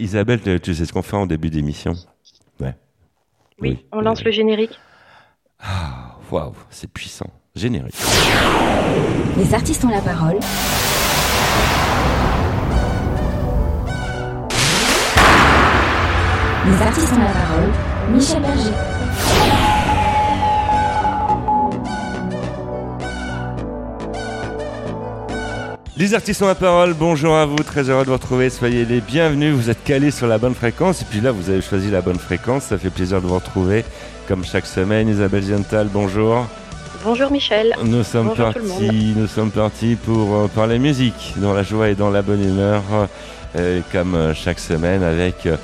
Isabelle, tu- sais ce qu'on fait en début d'émission Ouais. Oui, on lance le générique. Ah, waouh, c'est puissant. Générique. Les artistes ont la parole. Les artistes ont la parole. Michel Berger. Les artistes ont la parole, bonjour à vous, très heureux de vous retrouver, soyez les bienvenus, vous êtes calés sur la bonne fréquence, et puis là vous avez choisi la bonne fréquence, ça fait plaisir de vous retrouver, comme chaque semaine, Isabelle Ziental, bonjour. Bonjour Michel. Nous sommes Bonjour partis, nous sommes partis pour euh, parler musique, dans la joie et dans la bonne humeur, euh, comme euh, chaque semaine avec euh,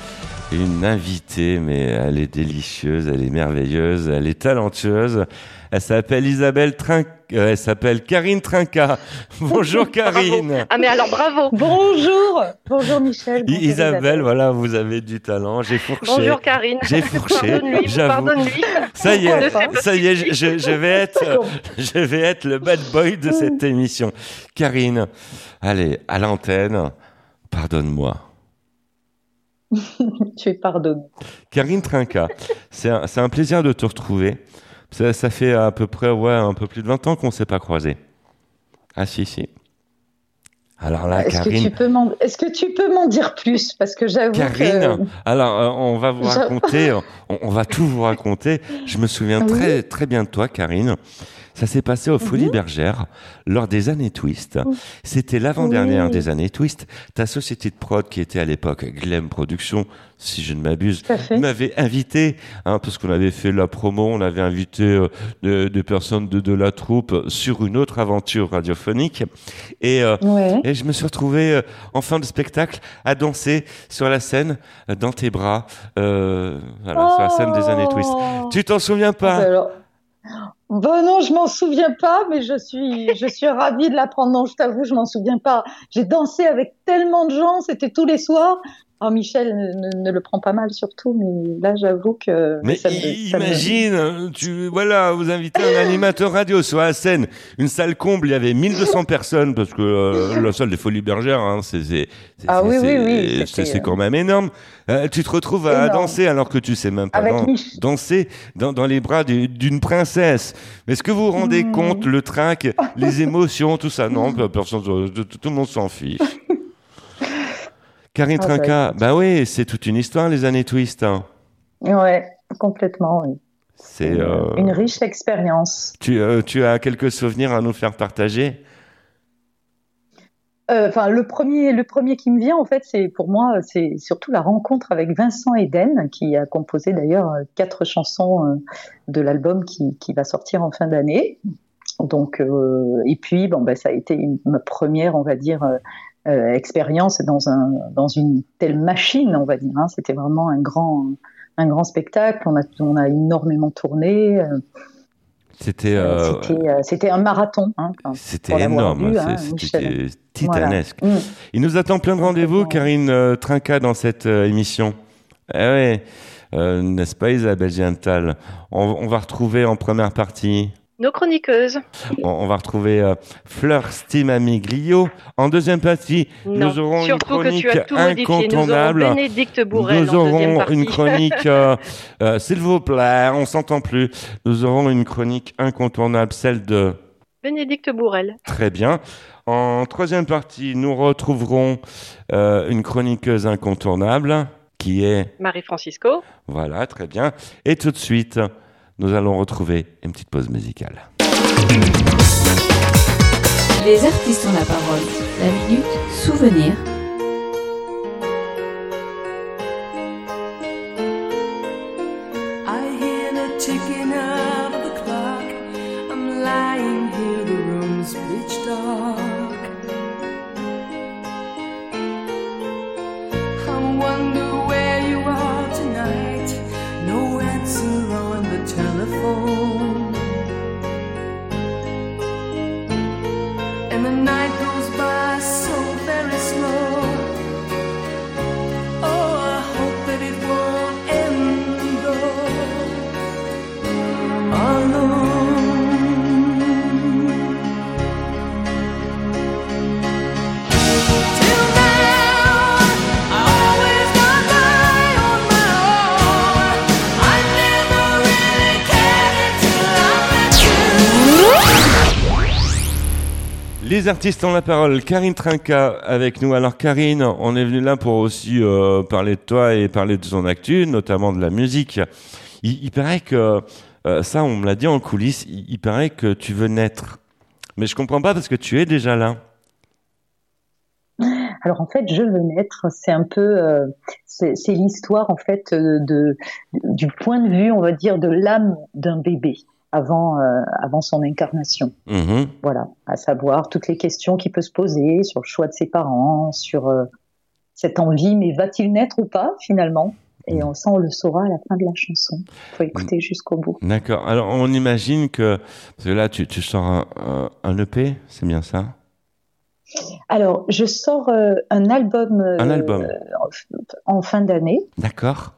une invitée, mais elle est délicieuse, elle est merveilleuse, elle est talentueuse. Elle s'appelle Isabelle Trinc, euh, elle s'appelle Karine Trinca. Bonjour Karine. Ah mais alors bravo. Bonjour, bonjour Michel. Bonjour Isabelle, voilà, vous avez du talent. J'ai fourché. Bonjour Karine. J'ai fourché, Pardonne-lui, j'avoue. Ça y est, ça y est, je, vais être, je vais être le bad boy de cette émission. Karine, allez, à l'antenne, pardonne-moi. Tu es pardonné. Karine Trinca, c'est un, c'est un plaisir de te retrouver. Ça, ça fait à peu près, ouais, un peu plus de 20 ans qu'on ne s'est pas croisés. Ah si, si. Alors là, Est-ce que, Karine, tu peux m'en... Est-ce que tu peux m'en dire plus? Parce que j'avoue Karine, que... alors euh, on va vous raconter, on, on va tout vous raconter. Je me souviens Oui. très très bien de toi, Karine. Ça s'est passé aux Folies Mhm. Bergères lors des années Twist. Mhm. C'était l'avant-dernière Oui. des années Twist. Ta société de prod qui était à l'époque Glem Productions, si je ne m'abuse, m'avait invité, hein, parce qu'on avait fait la promo, on avait invité euh, de- des personnes de, de la troupe sur une autre aventure radiophonique. Et euh, Ouais. et je me suis retrouvé euh, en fin de spectacle à danser sur la scène, dans tes bras, sur la scène des années Twist. Oh. Tu t'en souviens pas? Bah alors- Bon non, je m'en souviens pas, mais je suis, je suis ravie de l'apprendre. Non, je t'avoue, je m'en souviens pas. J'ai dansé avec tellement de gens, c'était tous les soirs. Oh, Michel ne, le prend pas mal surtout, mais là, j'avoue que Mais ça me- ça imagine, tu, voilà, vous invitez un animateur radio sur la scène, une salle comble, il y avait 1200 personnes, parce que euh, la salle des Folies Bergères, hein, c'est, c'est, c'est- Ah oui, c'est- oui, oui, c'est, c'était, c'est euh, quand même énorme. Euh, tu te retrouves à danser alors que tu sais même pas Avec dan- Mich- danser dans, dans les bras du- d'une princesse. Mais est-ce que vous vous rendez Mmh. compte le trac, les émotions, tout ça? Non, personne, tout, tout le monde s'en fiche. Karine Ah bah, Trinca, bah oui, c'est toute une histoire les années Twist. hein. Ouais, complètement. Oui. C'est euh, Une riche expérience. Tu, euh, tu as quelques souvenirs à nous faire partager? Euh, Enfin, le premier, le premier qui me vient, en fait, c'est pour moi, c'est surtout la rencontre avec Vincent Eden, qui a composé d'ailleurs quatre chansons de l'album qui, qui va sortir en fin d'année. Donc, et puis, bon, ben, ça a été une, ma première, on va dire, euh, expérience dans un, dans une telle machine, on va dire. hein. C'était vraiment un grand, un grand spectacle. On a, on a énormément tourné. euh, C'était euh, C'était, un marathon. Hein, c'était énorme, c'est- hein, c'était titanesque. Voilà. Mm. Il nous attend plein de rendez-vous. Karine euh, Trinca, dans cette euh, émission. Eh ouais, n'est-ce pas Isabelle Giantal on, on va retrouver en première partie, Nos chroniqueuses. on, va retrouver euh, Fleur Stimamiglio. En deuxième partie, Non, nous aurons une surtout que tu as chronique tout modifié. Nous aurons incontournable. Bénédicte Bourrel Nous aurons une chronique, euh, euh, s'il vous plaît, on s'entend plus. Nous aurons une chronique incontournable, celle de Bénédicte Bourrel. Très bien. En troisième partie, nous retrouverons euh, une chroniqueuse incontournable qui est, Marie-Francisco. voilà, très bien. Et tout de suite, nous allons retrouver une petite pause musicale. Les artistes ont la parole. La minute souvenir. Les artistes ont la parole. Karine Trinca avec nous. Alors Karine, on est venu là pour aussi euh, parler de toi et parler de son actu, notamment de la musique. Il, paraît que euh, ça, on me l'a dit en coulisses. Il, paraît que tu veux naître, mais je comprends pas parce que tu es déjà là. Alors en fait, je veux naître, c'est un peu, euh, c'est l'histoire en fait de, du point de vue, on va dire, de l'âme d'un bébé avant, euh, avant son incarnation. Mhm. Voilà, à savoir toutes les questions qui peuvent se poser sur le choix de ses parents, sur euh, cette envie, mais va-t-il naître ou pas finalement? Et on, ça, on le saura à la fin de la chanson. Faut écouter jusqu'au bout. D'accord. Alors on imagine que parce que là tu, tu sors un, EP, c'est bien ça? Alors, je sors euh, un album, Un album. en fin d'année. D'accord.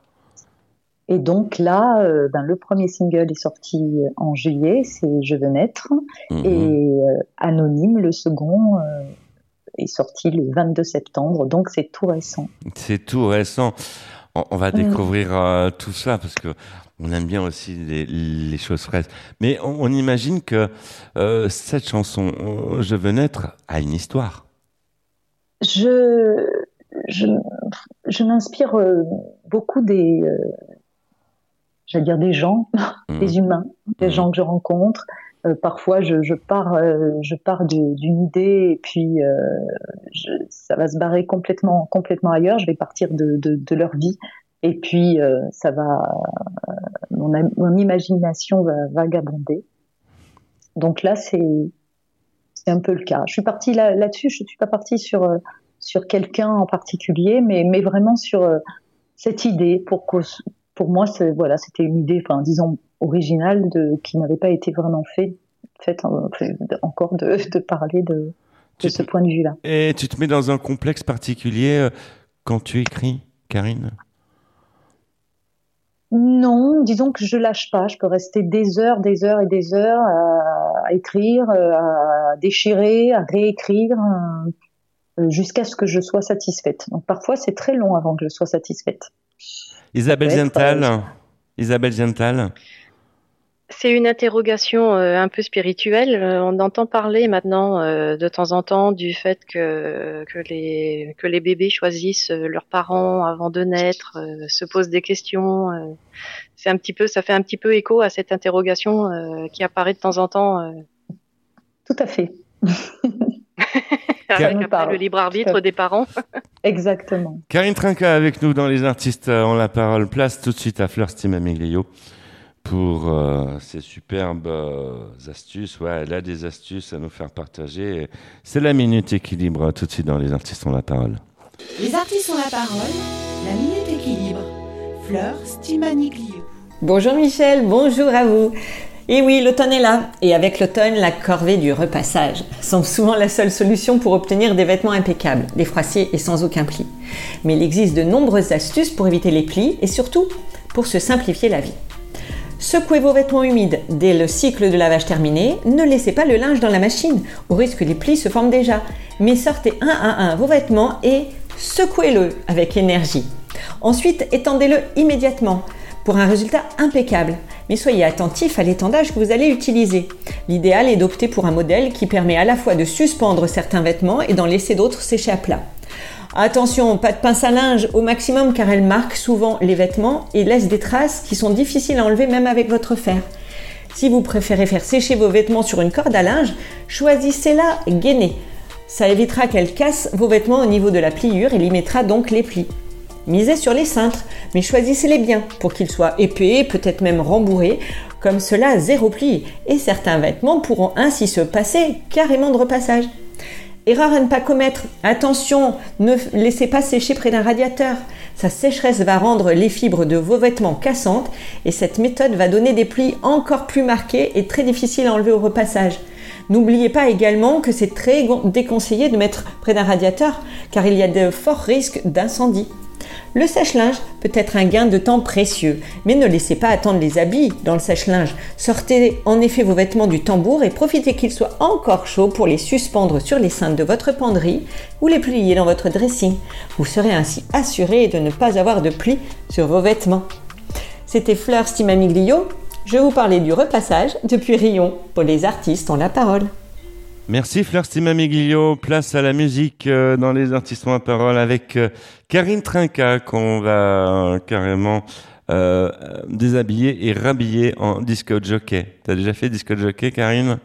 Et donc là, euh, ben, le premier single est sorti en juillet, c'est Je veux naître. Mhm. Et euh, Anonyme, le second, euh, est sorti le 22 septembre, donc c'est tout récent. C'est tout récent. On, on va découvrir tout ça parce que on aime bien aussi les, les choses fraîches. Mais on, on imagine que cette chanson, Je veux naître, a une histoire. Je, je, je m'inspire beaucoup des, j'allais dire des gens, Mhm. des humains, des Mhm. gens que je rencontre. Euh, parfois, je, je pars, euh, je pars de- d'une idée et puis euh, je, ça va se barrer complètement, complètement ailleurs. Je vais partir de, de, de leur vie et puis euh, ça va, mon, imagination va vagabonder. Donc là, c'est un peu le cas. Je suis partie là, là-dessus. Je suis pas partie sur euh, sur quelqu'un en particulier, mais mais vraiment sur euh, cette idée pour pour moi, voilà, c'était une idée, enfin disons originale de qui n'avait pas été vraiment fait faite en- fait, encore de, de parler de ce te- point de vue-là. Et tu te mets dans un complexe particulier euh, quand tu écris, Karine? Non, disons que je lâche pas. Je peux rester des heures, des heures et des heures à, à écrire, euh, à déchirer, à réécrire, euh, jusqu'à ce que je sois satisfaite. Donc parfois c'est très long avant que je sois satisfaite. Isabelle Ziental Isabelle Ziental C'est une interrogation euh, un peu spirituelle. Euh, on entend parler maintenant euh, de temps en temps du fait que, que, les, que les bébés choisissent leurs parents avant de naître, euh, se posent des questions. euh. c'est un petit peu, ça fait un petit peu écho à cette interrogation euh, qui apparaît de temps en temps euh, Tout à fait, avec me après parle. le libre arbitre des parents. exactement. Karine Trinca avec nous dans Les Artistes euh, ont la parole. Place tout de suite à Fleur Stimamiglio pour euh, ces superbes euh, astuces. Ouais, elle a des astuces à nous faire partager. C'est la minute équilibre tout de suite dans Les Artistes ont la parole. Les artistes ont la parole. La minute équilibre. Fleur Stimaniglio. Bonjour Michel, bonjour à vous. Et oui, l'automne est là, et avec l'automne, la corvée du repassage semble souvent la seule solution pour obtenir des vêtements impeccables, défroissés et sans aucun pli. Mais il existe de nombreuses astuces pour éviter les plis et surtout pour se simplifier la vie. Secouez vos vêtements humides dès le cycle de lavage terminé. Ne laissez pas le linge dans la machine, au risque que les plis se forment déjà. Mais sortez un à un vos vêtements et secouez-le avec énergie. Ensuite, étendez-le immédiatement pour un résultat impeccable. Mais soyez attentif à l'étendage que vous allez utiliser. L'idéal est d'opter pour un modèle qui permet à la fois de suspendre certains vêtements et d'en laisser d'autres sécher à plat. Attention, pas de pince à linge au maximum car elle marque souvent les vêtements et laisse des traces qui sont difficiles à enlever même avec votre fer. Si vous préférez faire sécher vos vêtements sur une corde à linge, choisissez-la gainée. Ça évitera qu'elle casse vos vêtements au niveau de la pliure et limitera donc les plis. Misez sur les cintres, mais choisissez-les bien pour qu'ils soient épais, peut-être même rembourrés, comme cela zéro pli, et certains vêtements pourront ainsi se passer carrément de repassage. Erreur à ne pas commettre. Attention, ne laissez pas sécher près d'un radiateur. Sa sécheresse va rendre les fibres de vos vêtements cassantes et cette méthode va donner des plis encore plus marqués et très difficiles à enlever au repassage. N'oubliez pas également que c'est très déconseillé de mettre près d'un radiateur car il y a de forts risques d'incendie. Le sèche-linge peut être un gain de temps précieux, mais ne laissez pas attendre les habits dans le sèche-linge. Sortez en effet vos vêtements du tambour et profitez qu'ils soient encore chauds pour les suspendre sur les cintres de votre penderie ou les plier dans votre dressing. Vous serez ainsi assuré de ne pas avoir de plis sur vos vêtements. C'était Fleur Stimamiglio. Je vous parlais du repassage depuis Rion pour les artistes ont la parole. Merci Fleur Stimamiglio. Place à la musique euh, dans les artistes à parole avec euh, Karine Trinca qu'on va euh, carrément déshabiller et rhabiller en disco jockey. T'as déjà fait disco jockey, Karine?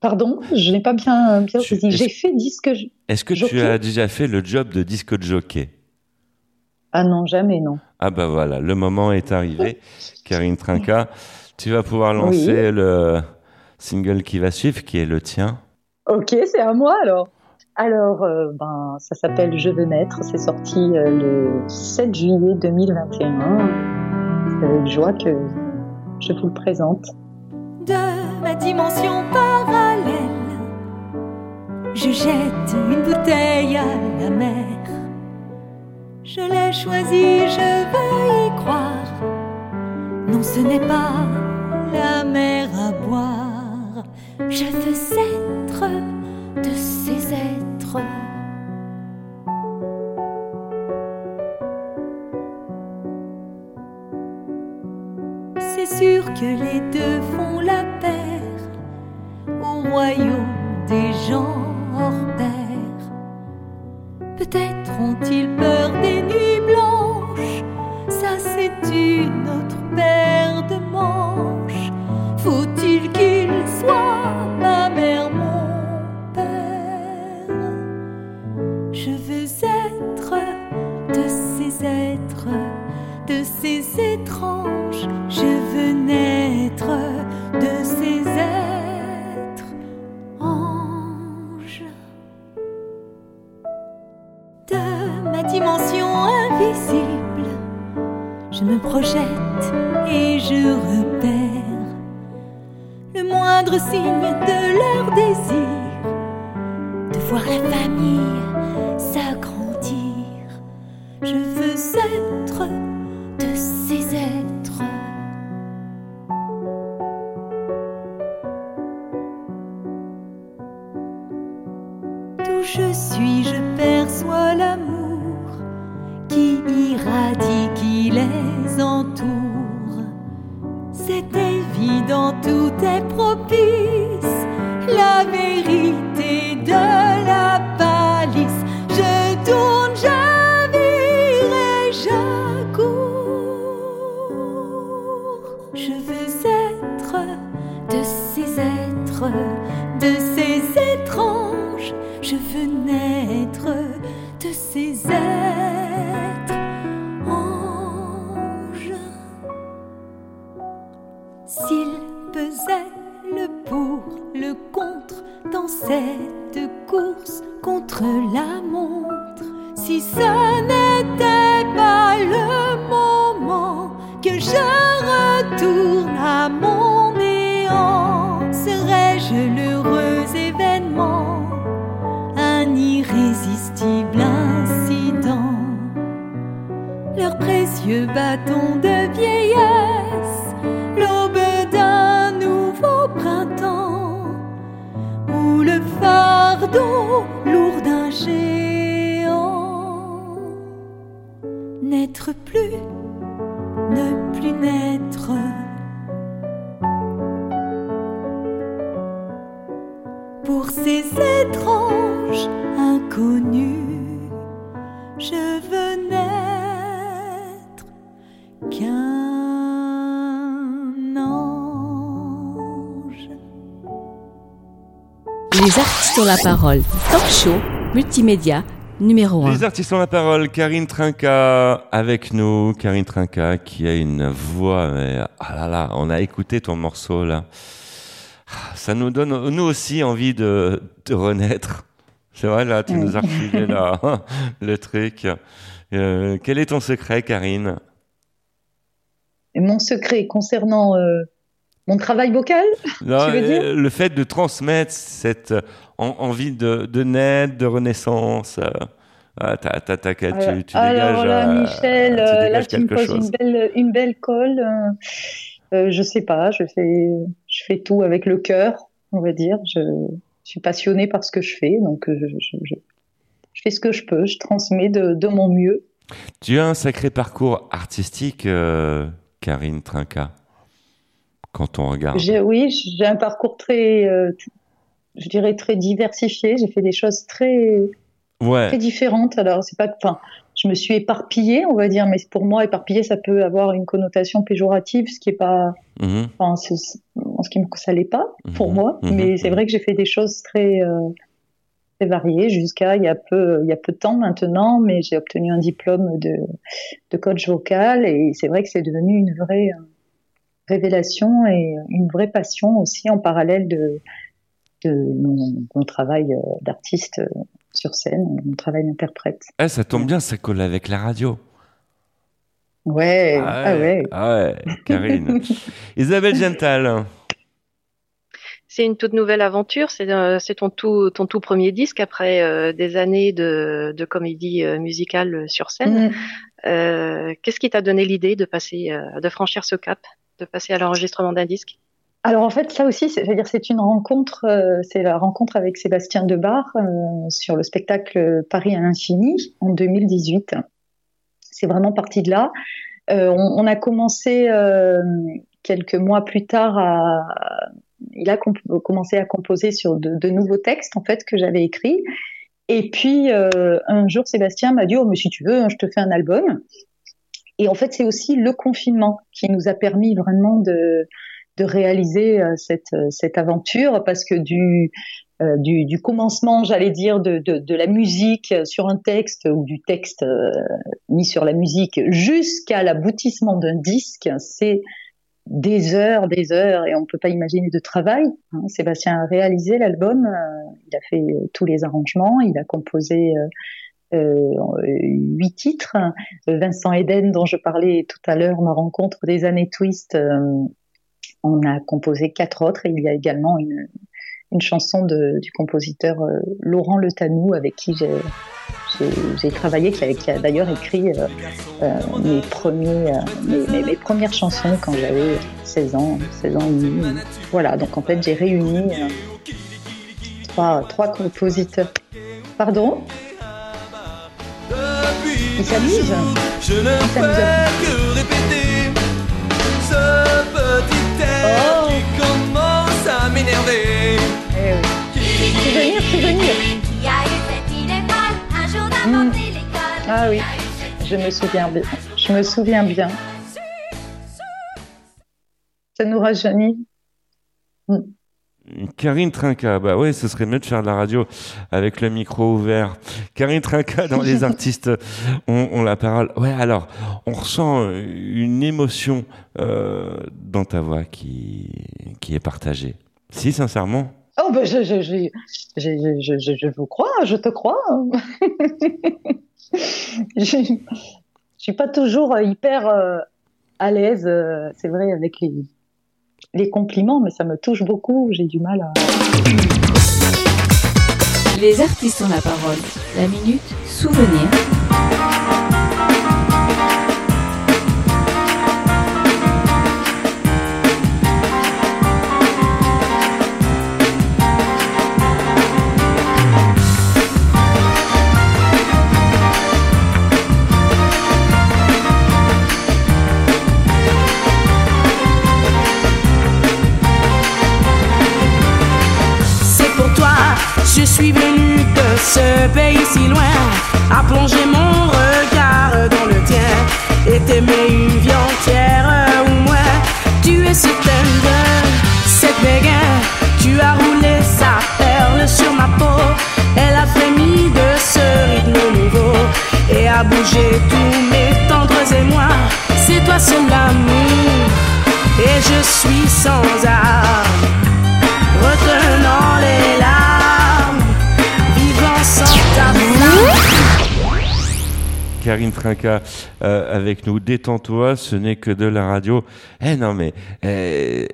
Pardon, je n'ai pas bien, bien Tu- saisi. J'ai fait disque. Est-ce que tu as déjà fait le job de disco jockey? Ah non, jamais, non. Ah bah voilà, le moment est arrivé. Karine Trinca, tu vas pouvoir lancer Oui. le single qui va suivre, qui est le tien. Ok, c'est à moi alors. Alors, euh, ben, ça s'appelle Je veux naître. C'est sorti euh, le 7 juillet 2021. C'est avec joie que je vous le présente. de ma dimension parallèle. Je jette une bouteille à la mer. Je l'ai choisi, je veux y croire. Non, ce n'est pas la mer à boire. Je veux les deux font la paire au royaume des gens hors pair. Peut-être ont-ils peur projette Ont la parole. Talk show, multimédia, numéro 1. Les artistes ont la parole. Karine Trinca avec nous. Karine Trinca qui a une voix. Mais, ah là là, on a écouté ton morceau là. Ah, Ça nous donne nous aussi envie de, de renaître. C'est vrai là, tu nous as refilé là le truc. Euh, quel est ton secret, Karine? Mon secret concernant euh, mon travail vocal, Non, Tu veux dire euh, le fait de transmettre cette en- envie de, de naître, de renaissance. euh, ah, t'as- t'as- t'as- tu, tu Alors dégages, là, euh, Michel, tu là tu me poses chose. une belle, une belle colle. euh, je sais pas, je fais, je fais tout avec le cœur, on va dire. Je, je suis passionnée par ce que je fais, donc je, je, je- je fais ce que je peux, je transmets de, de mon mieux. Tu as un sacré parcours artistique, euh, Karine Trinca, quand on regarde. Oui, j'ai un parcours très, euh, je dirais, très diversifié. J'ai fait des choses très, Ouais. très différentes. Alors, c'est pas, enfin, je me suis éparpillée, on va dire, mais pour moi, éparpillée, ça peut avoir une connotation péjorative, ce qui est pas, Mhm. enfin, c'est- en ce qui me, ça l'est pas pour Mhm. moi. Mhm. Mais c'est vrai que j'ai fait des choses très, euh, très variées jusqu'à il y a peu, il y a peu de temps maintenant, mais j'ai obtenu un diplôme de, de coach vocal et c'est vrai que c'est devenu une vraie euh, révélation et une vraie passion aussi en parallèle de, de mon, mon travail euh, d'artiste euh, sur scène, mon travail d'interprète. Eh, ça tombe bien, ça colle avec la radio. Ouais, ah ouais. Ah ouais, Karine. Isabelle Gental. C'est une toute nouvelle aventure. C'est euh, ton tout ton tout premier disque après euh, des années de, de comédie euh, musicale sur scène. Mm. Euh, Qu'est-ce qui t'a donné l'idée de passer euh, de franchir ce cap, de passer à l'enregistrement d'un disque Alors en fait, ça aussi, c'est- une rencontre, euh, c'est la rencontre avec Sébastien Debar euh, sur le spectacle Paris à l'infini en 2018. C'est vraiment parti de là. Euh, on, a commencé euh, quelques mois plus tard à, il a commencé à composer sur de, nouveaux textes en fait que j'avais écrits. Et puis un jour, Sébastien m'a dit "Oh, mais si tu veux, hein, je te fais un album." Et en fait, c'est aussi le confinement qui nous a permis vraiment de réaliser euh, cette, euh, cette aventure parce que du, euh, commencement, j'allais dire, de, la musique sur un texte ou du texte mis sur la musique jusqu'à l'aboutissement d'un disque, c'est des heures, des heures et on peut pas imaginer de travail. hein. Sébastien a réalisé l'album, il a fait tous les arrangements, il a composé huit titres. Vincent Eden, dont je parlais tout à l'heure, ma rencontre des années Twist, euh, on a composé quatre autres il y a également une, chanson du compositeur euh, Laurent Le Tanou avec qui j'ai travaillé, qui a, d'ailleurs écrit euh, euh, mes, euh, premières chansons quand j'avais 16 ans, 16 ans et demi. Voilà, donc en fait j'ai réuni euh, trois, trois compositeurs. Pardon? Ils s'amusent Je ne fais que répéter ce petit air Oh. qui commence à m'énerver. Eh oui. Souvenir, souvenir Qui a eu cette idée folle un jour d'inventer l'école Ah oui. Je me souviens bien. Je me souviens bien. Ça nous rajeunit. Karine Trinca, bah ouais, ce serait mieux de faire de la radio avec le micro ouvert. Karine Trinca dans les artistes ont, ont la parole. Ouais, alors, on ressent euh, une émotion euh, dans ta voix qui, qui est partagée. Si, sincèrement Oh, ben je, je, je, je, je, je, je vous crois, je te crois. je, je suis pas toujours euh, hyper euh, à l'aise, c'est vrai, avec les, les compliments, mais ça me touche beaucoup. J'ai du mal à. Les artistes ont la parole. La minute souvenir. Plonger mon regard dans le tien, et t'aimer une vie entière ou moins. Tu es certaine de cette béguin, tu as roulé sa perle sur ma peau, elle a frémi de ce rythme nouveau, et a bougé tous mes tendres émois. C'est toi seul l'amour, et je suis sans âme Karine Trinca euh, avec nous. Détends-toi, ce n'est que de la radio. Eh non mais eh,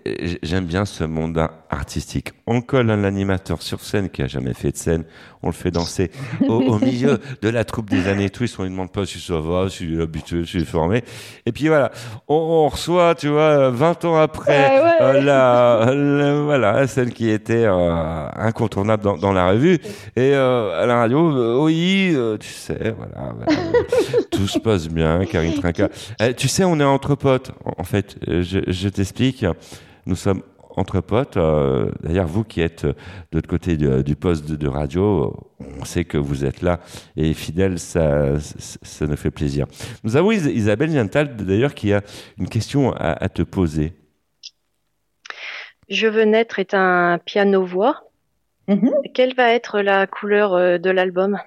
j'aime bien ce monde artistique. On colle un animateur sur scène qui a jamais fait de scène. On le fait danser au, au milieu de la troupe des années Twist. On lui demande pas si ça va, si il est habitué, si il est formé. Et puis voilà, on, on reçoit, tu vois, 20 ans après, Ouais, ouais. euh, la, la- voilà, celle qui était euh, incontournable dans, dans la revue. Et euh, à la radio, oui, tu sais, voilà, voilà. tout se passe bien, Karine Trinca. Eh, tu sais, on est entre potes. En- fait, je, je t'explique. Nous sommes entre potes. Euh, D'ailleurs, vous qui êtes de l'autre côté de- du poste de, de radio, on sait que vous êtes là et fidèle, ça, ça, ça nous fait plaisir. Nous avons Is- Isabelle Viantal, d'ailleurs, qui a une question à, à te poser. Je veux naître est un piano-voix. Mhm. Quelle va être la couleur euh, de l'album?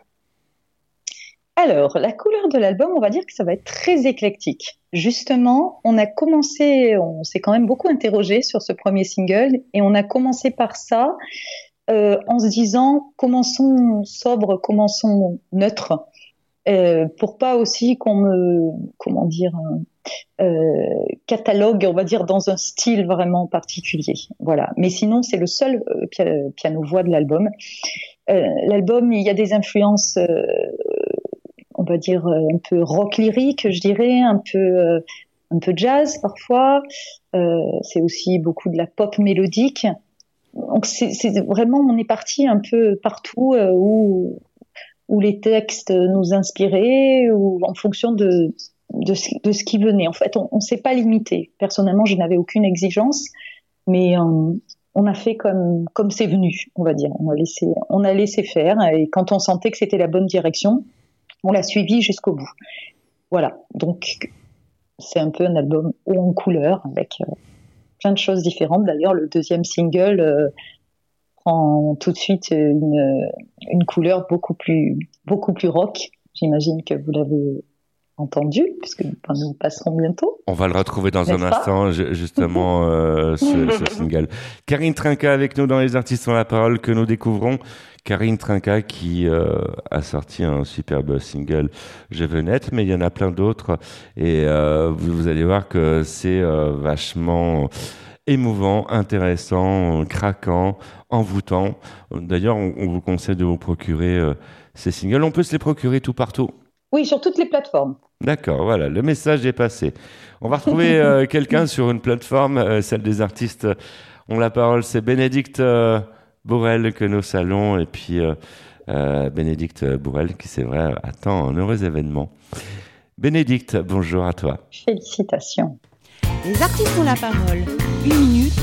Alors, la couleur de l'album, on va dire que ça va être très éclectique. Justement, on a commencé, on s'est quand même beaucoup interrogé sur ce premier single et on a commencé par ça euh, en se disant commençons sobre, commençons neutre, euh, pour pas aussi qu'on me, comment dire, euh, catalogue, on va dire, dans un style vraiment particulier. Voilà. Mais sinon, c'est le seul euh, pia- piano-voix de l'album. L'album, il y a des influences on va dire euh, un peu rock lyrique, je dirais, un peu euh, un peu jazz parfois. Euh, c'est aussi beaucoup de la pop mélodique. Donc c'est vraiment on est parti un peu partout où où les textes nous inspiraient ou en fonction de de ce, qui venait. En fait, on, on s'est pas limité. Personnellement, je n'avais aucune exigence, mais euh, on a fait comme comme c'est venu, on va dire. On a laissé on a laissé faire et quand on sentait que c'était la bonne direction, on l'a suivi jusqu'au bout. Voilà, donc c'est un peu un album haut en couleur avec euh, plein de choses différentes. D'ailleurs, le deuxième single euh, prend tout de suite une, une couleur beaucoup plus, beaucoup plus rock. J'imagine que vous l'avez entendu, puisque nous passerons bientôt. On va le retrouver dans un instant, ju- justement, euh, ce, ce single. Karine Trinca avec nous dans Les Artistes ont la parole que nous découvrons. Karine Trinca qui euh, a sorti un superbe single Je veux naître, mais il y en a plein d'autres. Et euh, vous, vous allez voir que c'est vachement émouvant, intéressant, craquant, envoûtant. D'ailleurs, on, on vous conseille de vous procurer ces singles. On peut se les procurer tout partout. Oui, sur toutes les plateformes. D'accord, voilà, le message est passé. On va retrouver euh, quelqu'un sur une plateforme, euh, celle des artistes. On la parole, c'est Bénédicte euh, Bourrel que nous saluons, et puis euh, euh, Bénédicte Bourrel qui, c'est vrai, attend un heureux événement. Bénédicte, bonjour à toi. Félicitations. Les artistes ont la parole. Une minute,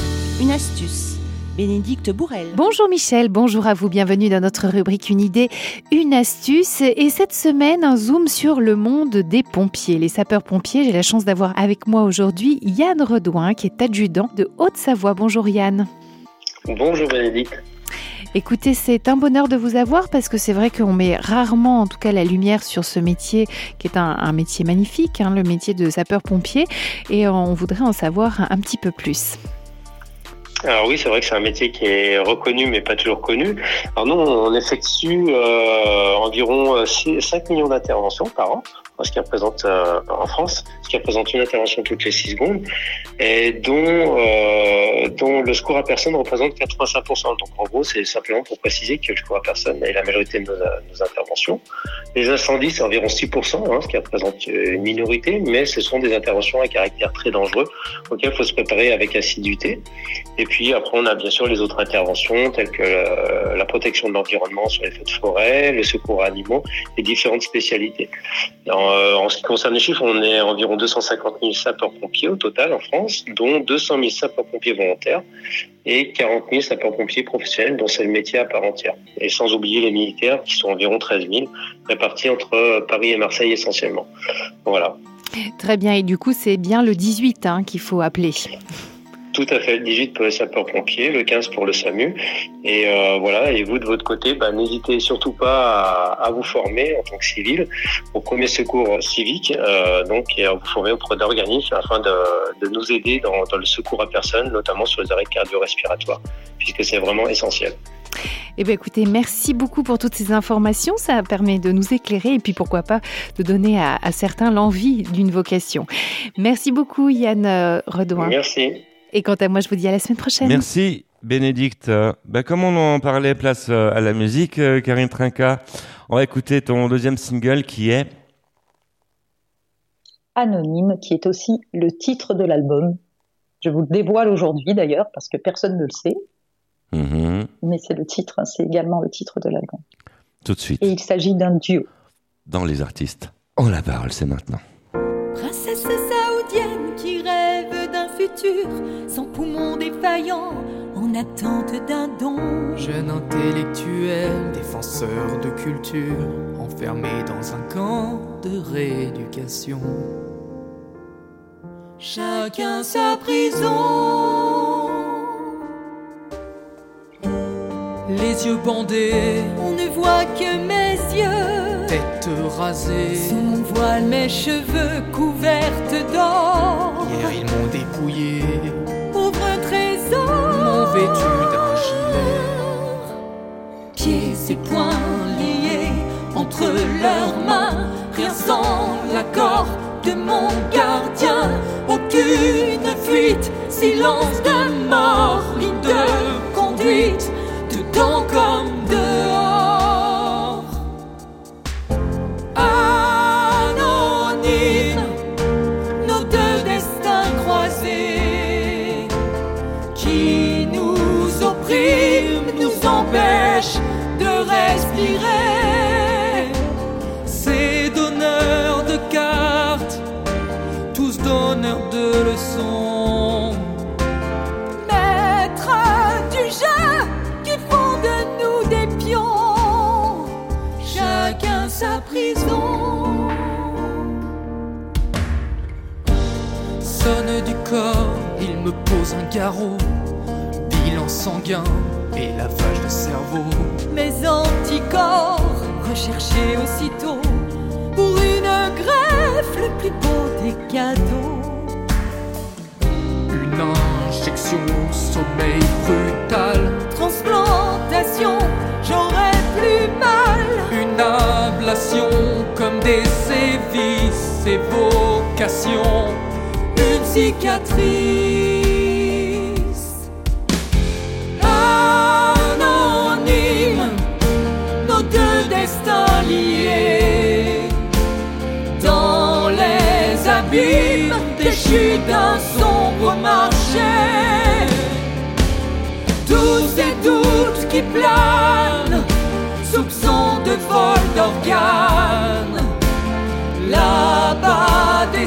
une astuce. Bénédicte Bourrel. Bonjour Michel, bonjour à vous, bienvenue dans notre rubrique Une idée, une astuce. Et cette semaine, un zoom sur le monde des pompiers, les sapeurs-pompiers. J'ai la chance d'avoir avec moi aujourd'hui Yann Redouin, qui est adjudant de Haute-Savoie. Bonjour Yann. Bonjour Bénédicte. Écoutez, c'est un bonheur de vous avoir parce que c'est vrai qu'on met rarement, en tout cas, la lumière sur ce métier qui est un, un métier magnifique, hein, le métier de sapeur-pompier. Et on voudrait en savoir un, un petit peu plus. Alors oui, c'est vrai que c'est un métier qui est reconnu mais pas toujours connu. Alors nous, on effectue euh, environ 6, 5 millions d'interventions par an, ce qui représente euh, en France, ce qui représente une intervention toutes les 6 secondes, et dont, euh, dont le secours à personne représente 85%. Donc en gros, c'est simplement pour préciser que le secours à personne est la majorité de nos, interventions. Les incendies, c'est environ 6%, hein, ce qui représente une minorité, mais ce sont des interventions à caractère très dangereux auxquelles il faut se préparer avec assiduité. Et puis après, on a bien sûr les autres interventions telles que euh, la protection de l'environnement sur les feux de forêt, le secours à animaux et différentes spécialités. En ce qui concerne les chiffres, on est environ 250 000 sapeurs-pompiers au total en France, dont 200 000 sapeurs-pompiers volontaires et 40 000 sapeurs-pompiers professionnels, dont c'est le métier à part entière. Et sans oublier les militaires, qui sont environ 13 000, répartis entre Paris et Marseille essentiellement. Voilà. Très bien, et du coup, c'est bien le 18 hein, qu'il faut appeler. Tout à fait, le 18 pour les sapeurs-pompiers, le 15 pour le SAMU. Et euh, voilà, et vous de votre côté, bah, n'hésitez surtout pas à, à, vous former en tant que civil au premier secours civique, euh, donc et à vous former auprès d'organismes afin de, de, nous aider dans, dans, le secours à personne, notamment sur les arrêts cardio-respiratoires, puisque c'est vraiment essentiel. Eh bien, écoutez, merci beaucoup pour toutes ces informations. Ça permet de nous éclairer et puis pourquoi pas de donner à, à certains l'envie d'une vocation. Merci beaucoup, Yann euh, Redouin. Merci. Et quant à moi, je vous dis à la semaine prochaine. Merci, Bénédicte. Ben, comme on en parlait, place euh, à la musique, euh, Karine Trinca. On va écouter ton deuxième single qui est Anonyme, qui est aussi le titre de l'album. Je vous le dévoile aujourd'hui d'ailleurs, parce que personne ne le sait. Mmh. Mais c'est le titre, c'est également le titre de l'album. Tout de suite. Et il s'agit d'un duo. Dans les artistes, on la parole, c'est maintenant. Princesse futur, sans poumon défaillant, en attente d'un don. Jeune intellectuel, défenseur de culture, enfermé dans un camp de rééducation. Chacun sa prison. Les yeux bandés, On ne voit que mes yeux. tête rasée. Sous mon voile, mes cheveux couvertes d'or. Hier ils m'ont dépouillé, Pauvre trésor. m'ont vêtu d'un gilet. Pieds et poings liés entre leurs mains. Rien sans l'accord de mon gardien. Aucune fuite, silence de mort. Ligne de conduite, dedans comme pose un carreau. Bilan sanguin et lavage de cerveau. Mes anticorps recherchés aussitôt pour une greffe, le plus beau des cadeaux. Une injection, sommeil brutal. Transplantation, j'aurais plus mal. Une ablation comme des sévices, évocation. Une cicatrice d'un sombre marché. Tous ces doutes qui planent, soupçons de vol d'organes. Là-bas des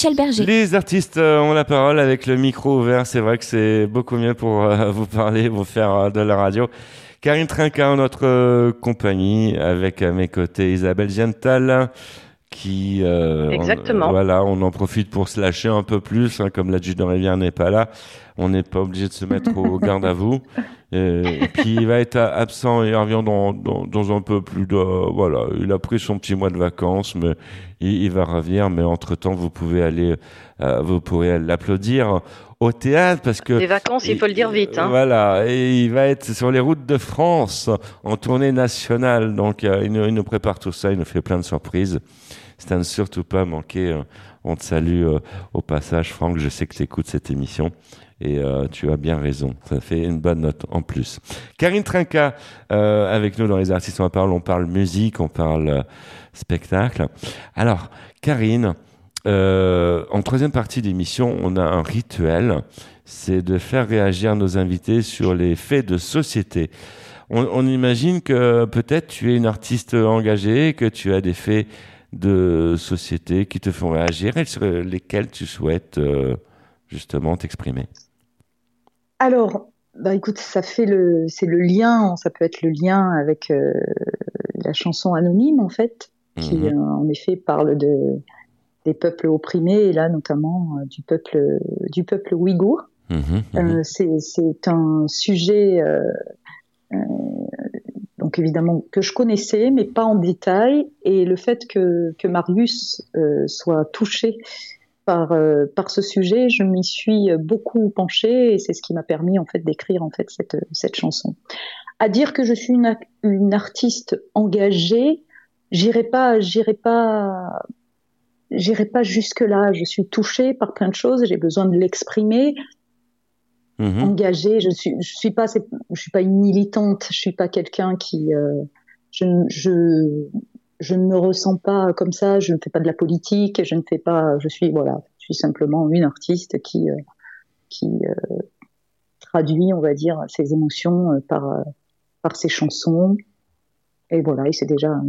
Michel Berger. Les artistes euh, ont la parole avec le micro ouvert. C'est vrai que c'est beaucoup mieux pour euh, vous parler, vous faire euh, de la radio. Karine Trinquin, notre euh, compagnie, avec à mes côtés Isabelle Giantal, qui euh, Exactement. on- voilà, on en profite pour se lâcher un peu plus, hein, comme l'adjudant Rivière n'est pas là, on n'est pas obligé de se mettre au garde à vous. Et puis il va être absent et il revient dans, dans, dans un peu plus de voilà, il a pris son petit mois de vacances, mais il, il va revenir. Mais entre temps, vous pouvez aller, euh, vous pourrez l'applaudir au théâtre parce que Les vacances, il faut le dire vite. Hein. voilà, et il va être sur les routes de France en tournée nationale. Donc euh, il, nous, il nous prépare tout ça, il nous fait plein de surprises. C'est à ne surtout pas manquer. euh, On te salue euh, au passage, Franck. Je sais que tu écoutes cette émission. Et euh, tu as bien raison, ça fait une bonne note en plus. Karine Trinca, euh, avec nous dans les artistes on parle, on parle musique, on parle euh, spectacle. Alors, Karine, en troisième partie d'émission, on a un rituel, c'est de faire réagir nos invités sur les faits de société. On, imagine que peut-être tu es une artiste engagée, que tu as des faits de société qui te font réagir et sur lesquels tu souhaites justement t'exprimer. Alors, bah écoute, ça fait le, c'est le lien, ça peut être le lien avec euh, la chanson anonyme en fait, qui Mhm. euh, en effet parle de des peuples opprimés et là notamment euh, du peuple du peuple ouïghour. Euh, c'est c'est un sujet donc évidemment que je connaissais mais pas en détail et le fait que que Marius soit touché par euh, par ce sujet, je m'y suis beaucoup penchée et c'est ce qui m'a permis en fait d'écrire en fait cette cette chanson. À dire que je suis une, une artiste engagée, j'irai pas j'irai pas j'irai pas jusque là. Je suis touchée par plein de choses, j'ai besoin de l'exprimer Mhm. engagée. Je suis, je suis pas, je suis pas une militante. Je suis pas quelqu'un qui, euh, je, ne- je, je ne me ressens pas comme ça. Je ne fais pas de la politique. Je ne fais pas. Je suis, voilà, je suis simplement une artiste qui, euh, qui euh, traduit, on va dire, ses émotions euh, par, par ses chansons. Et voilà, et c'est déjà,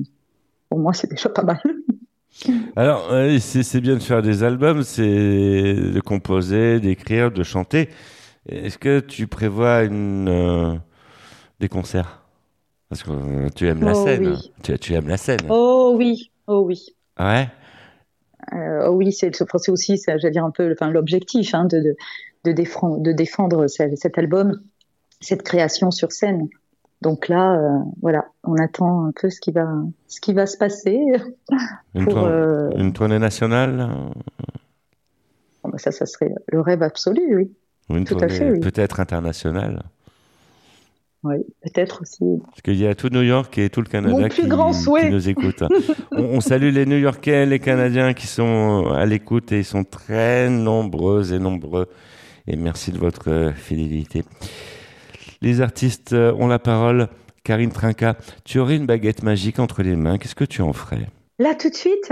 pour moi, c'est déjà pas mal. Alors, c'est bien de faire des albums, c'est de composer, d'écrire, de chanter. Est-ce que tu prévois une, des concerts? Parce que euh, tu aimes la Oh, scène. oui. Tu, tu aimes la scène. Oh oui, oh oui. Ouais. Euh, oui, c'est aussi, j'allais dire un peu, enfin, l'objectif hein, de, de, de, défendre, de défendre ce- cet album, cette création sur scène. Donc là, euh, voilà, on attend un peu ce qui va, ce qui va se passer. Une, pour, tour- euh, une tournée nationale bah, ça, ça serait le rêve absolu, oui. ou une tout à tournée fait, oui. peut-être internationale Oui, peut-être aussi. Parce qu'il y a tout New York et tout le Canada Mon plus qui, grand souhait. qui nous écoutent. on, on salue les New-Yorkais, les Canadiens qui sont à l'écoute et ils sont très nombreux et nombreux. Et merci de votre euh, fidélité. Les artistes euh, ont la parole. Karine Trinca, tu aurais une baguette magique entre les mains. Qu'est-ce que tu en ferais? Là, tout de suite?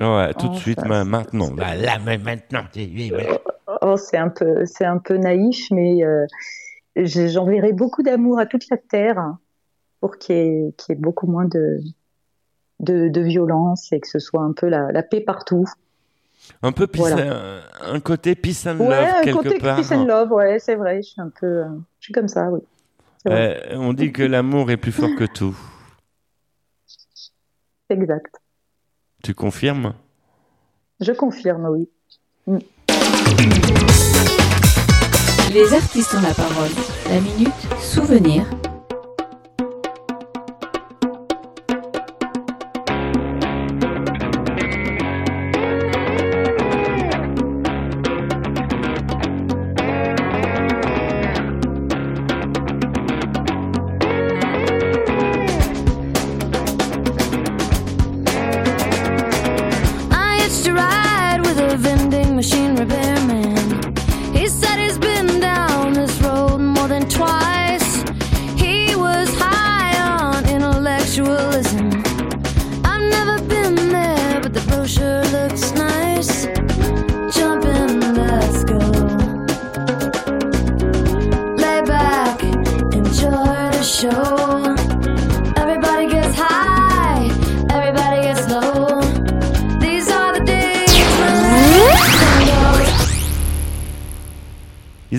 Ouais, tout Oh, de suite, ça, ma- maintenant. Là, là, mais maintenant. oui, oui. Oh, c'est un peu, c'est un peu naïf, mais euh, j'enverrai beaucoup d'amour à toute la terre hein, pour qu'il y, ait- qu'il y ait beaucoup moins de, de, de violence et que ce soit un peu la, la paix partout. Un peu peace, Voilà. un, un côté peace and Ouais, love un quelque côté part. peace and love, ouais, c'est vrai. Je suis un peu, euh, je suis comme ça, oui. Euh, on dit que l'amour est plus fort que tout. Exact. Tu confirmes? Je confirme, oui. Les artistes ont la parole. La minute souvenir.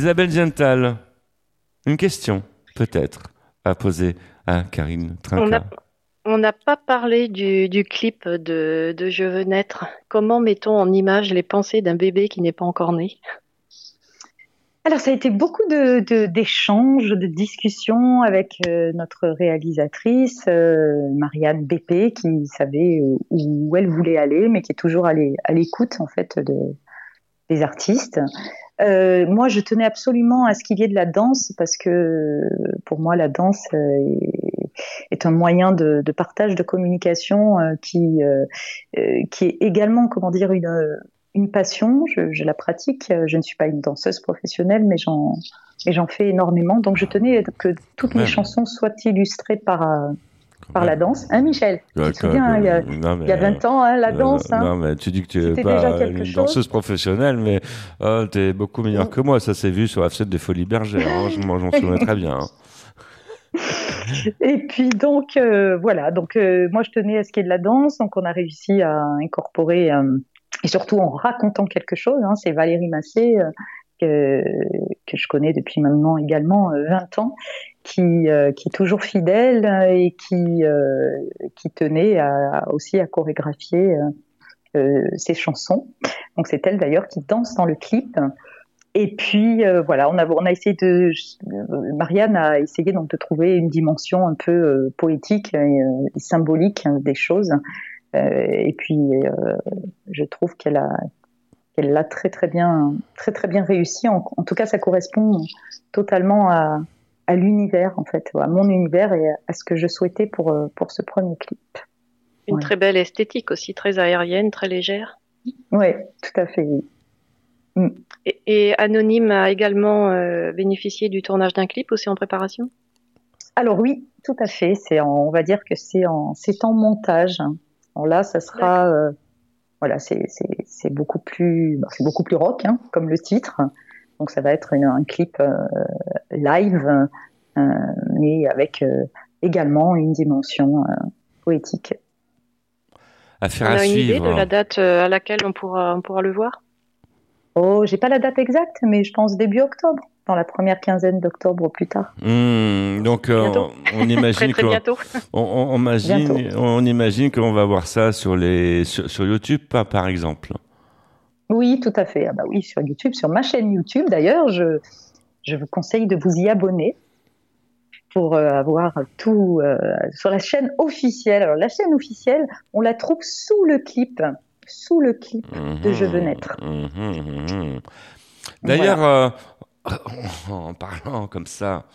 Isabelle Gental, une question, peut-être, à poser à Karine Trinca. On n'a pas parlé du, du clip de, de Je veux naître. Comment mettons en image les pensées d'un bébé qui n'est pas encore né? Alors, ça a été beaucoup de- de- d'échanges, de, discussions avec euh, notre réalisatrice, euh, Marianne Bépé, qui savait euh, où elle voulait aller, mais qui est toujours à l'é- à l'écoute, en fait, de, des artistes. Euh, moi, je tenais absolument à ce qu'il y ait de la danse, parce que pour moi, la danse euh, est, un moyen de, de partage, de communication euh, qui, euh, qui est également, comment dire, une une passion, je, je la pratique. Je ne suis pas une danseuse professionnelle, mais j'en, mais j'en fais énormément. Donc je tenais que toutes mes chansons soient illustrées par, par la danse. Hein, Michel? Ouais, Tu te souviens, hein, il y a, non, mais- il y a 20 ans, hein, la Euh, danse. hein? Non, mais tu dis que tu n'es pas une chose? danseuse professionnelle, mais euh, tu es beaucoup meilleure que moi. Ça s'est vu sur la scène des Folies Bergères. hein. Je m'en j'en souviens très bien. Et puis donc euh, voilà, donc euh, moi je tenais à ce qu'il y ait de la danse, donc on a réussi à incorporer euh, et surtout en racontant quelque chose. Hein, c'est Valérie Massé que, je connais depuis maintenant également euh, 20 ans, qui, euh, qui est toujours fidèle euh, et qui euh, tenait aussi à chorégraphier euh, euh, ses chansons. Donc c'est elle d'ailleurs qui danse dans le clip. Et puis euh, voilà, on a essayé euh, Marianne a essayé donc de trouver une dimension un peu euh, poétique et, euh, et symbolique hein, des choses. Euh, et puis euh, je trouve qu'elle a qu'elle l'a très très bien très très bien réussi. En, en tout cas, ça correspond totalement à à l'univers en fait, à mon univers et à ce que je souhaitais pour euh, pour ce premier clip. Une Ouais. très belle esthétique aussi, très aérienne, très légère. Oui, tout à fait. oui. Et, et Anonyme a également euh, bénéficié du tournage d'un clip aussi en préparation? Alors oui, tout à fait. C'est on va dire que c'est en c'est en montage. Alors là, ça sera euh, voilà, c'est c'est c'est beaucoup plus c'est beaucoup plus rock hein, comme le titre. Donc ça va être une- un clip euh, live, euh, mais avec euh, également une dimension euh, poétique. Affaire On à a une idée suivre. de la date à laquelle on pourra, on pourra le voir? Oh, j'ai pas la date exacte, mais je pense début octobre, dans la première quinzaine d'octobre au plus tard. Hmm, donc euh, on imagine Très, très bientôt. on, on- on imagine Bientôt. on imagine qu'on va voir ça sur les sur, sur YouTube pas par exemple. Oui, tout à fait. Ah bah oui, sur YouTube, sur ma chaîne YouTube. D'ailleurs, je, je vous conseille de vous y abonner pour euh, avoir tout euh, sur la chaîne officielle. Alors la chaîne officielle, on la trouve sous le clip, sous le clip de Je veux naître. D'ailleurs, euh, en parlant comme ça,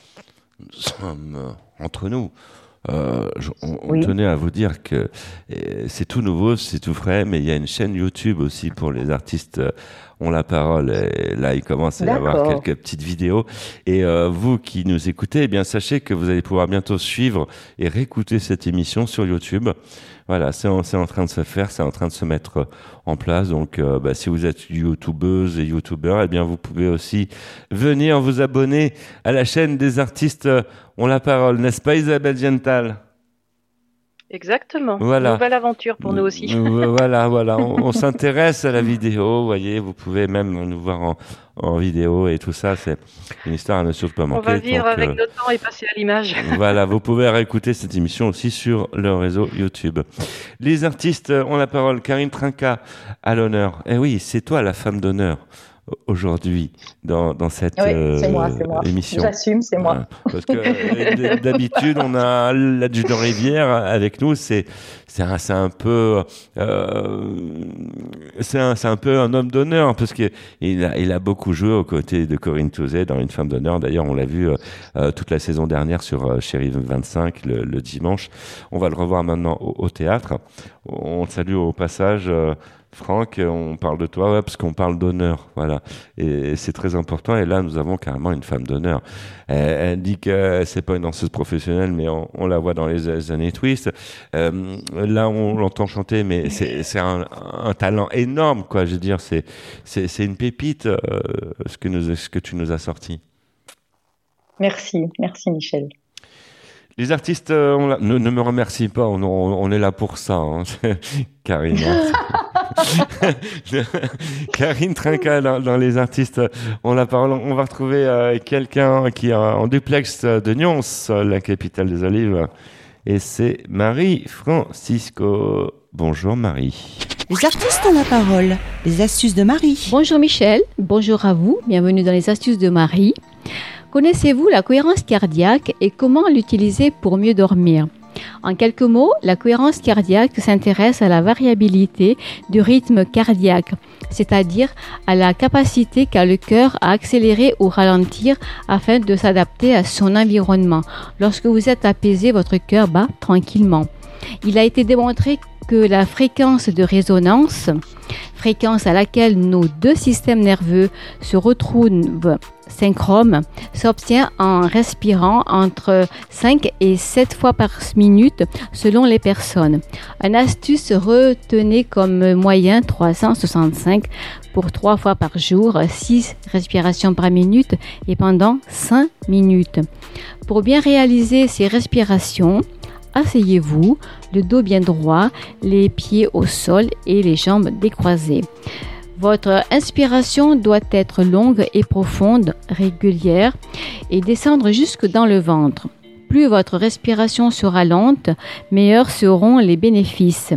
nous sommes euh, entre nous. Euh, je- on, on Oui. tenait à vous dire que c'est tout nouveau, c'est tout frais, mais il y a une chaîne YouTube aussi pour les artistes euh, ont la parole. Et là, il commence à y avoir quelques petites vidéos. Et euh, vous qui nous écoutez, eh bien sachez que vous allez pouvoir bientôt suivre et réécouter cette émission sur YouTube. Voilà, c'est en, train de se faire, c'est en train de se mettre euh, en place. Donc, euh, bah, si vous êtes youtubeuse et youtubeur, eh bien, vous pouvez aussi venir vous abonner à la chaîne des artistes euh, ont la parole, n'est-ce pas, Isabelle Gental Exactement. Voilà. Nouvelle aventure pour nous aussi. Voilà, voilà, on, on s'intéresse à la vidéo, vous voyez, vous pouvez même nous voir en, en vidéo et tout ça, c'est une histoire à ne surtout pas On manquer. va vivre Donc, avec euh, le temps et passer à l'image. voilà, vous pouvez réécouter cette émission aussi sur le réseau YouTube. Les artistes ont la parole. Karine Trinca à l'honneur. Eh oui, c'est toi la femme d'honneur aujourd'hui dans, dans cette Oui, euh, moi, émission. J'assume, c'est moi. Ouais, Parce que euh, d'habitude, on a l'adjudant Rivière avec nous. C'est c'est un, peu euh, c'est un, peu un homme d'honneur parce que il a, il a beaucoup joué aux côtés de Corinne Touzet dans Une femme d'honneur. D'ailleurs, on l'a vu euh, toute la saison dernière sur Chérie 25 le, le dimanche. On va le revoir maintenant au, au théâtre. On te salue au passage. Franck, on parle de toi, ouais, parce qu'on parle d'honneur, voilà. Et c'est très important. Et là, nous avons carrément une femme d'honneur. Elle, elle dit que c'est pas une danseuse professionnelle, mais on, on la voit dans les années twist. Euh, là, on l'entend chanter, mais c'est un, un talent énorme, quoi. Je veux dire, c'est une pépite euh, ce que nous ce que tu nous as sorti. Merci, merci Michel. Les artistes, euh, on ne, ne me remercie pas, on, on- on est là pour ça, hein. Karine. Karine Trinca dans, dans les artistes, on la parole. On va retrouver euh, quelqu'un qui est en duplex de Nyons, la capitale des olives. et c'est Marie Francisco. Bonjour Marie. Les artistes ont la parole. Les astuces de Marie. Bonjour Michel, bonjour à vous, bienvenue dans les astuces de Marie. Connaissez-vous la cohérence cardiaque et comment l'utiliser pour mieux dormir? En quelques mots, la cohérence cardiaque s'intéresse à la variabilité du rythme cardiaque, c'est-à-dire à la capacité qu'a le cœur à accélérer ou ralentir afin de s'adapter à son environnement. Lorsque vous êtes apaisé, votre cœur bat tranquillement. Il a été démontré que la fréquence de résonance, fréquence à laquelle nos deux systèmes nerveux se retrouvent synchrone, s'obtient en respirant entre 5 et 7 fois par minute selon les personnes. Un astuce retenez comme moyen 365 pour 3 fois par jour, 6 respirations par minute et pendant 5 minutes. Pour bien réaliser ces respirations, asseyez-vous, le dos bien droit, les pieds au sol et les jambes décroisées. Votre inspiration doit être longue et profonde, régulière et descendre jusque dans le ventre. Plus votre respiration sera lente, meilleurs seront les bénéfices.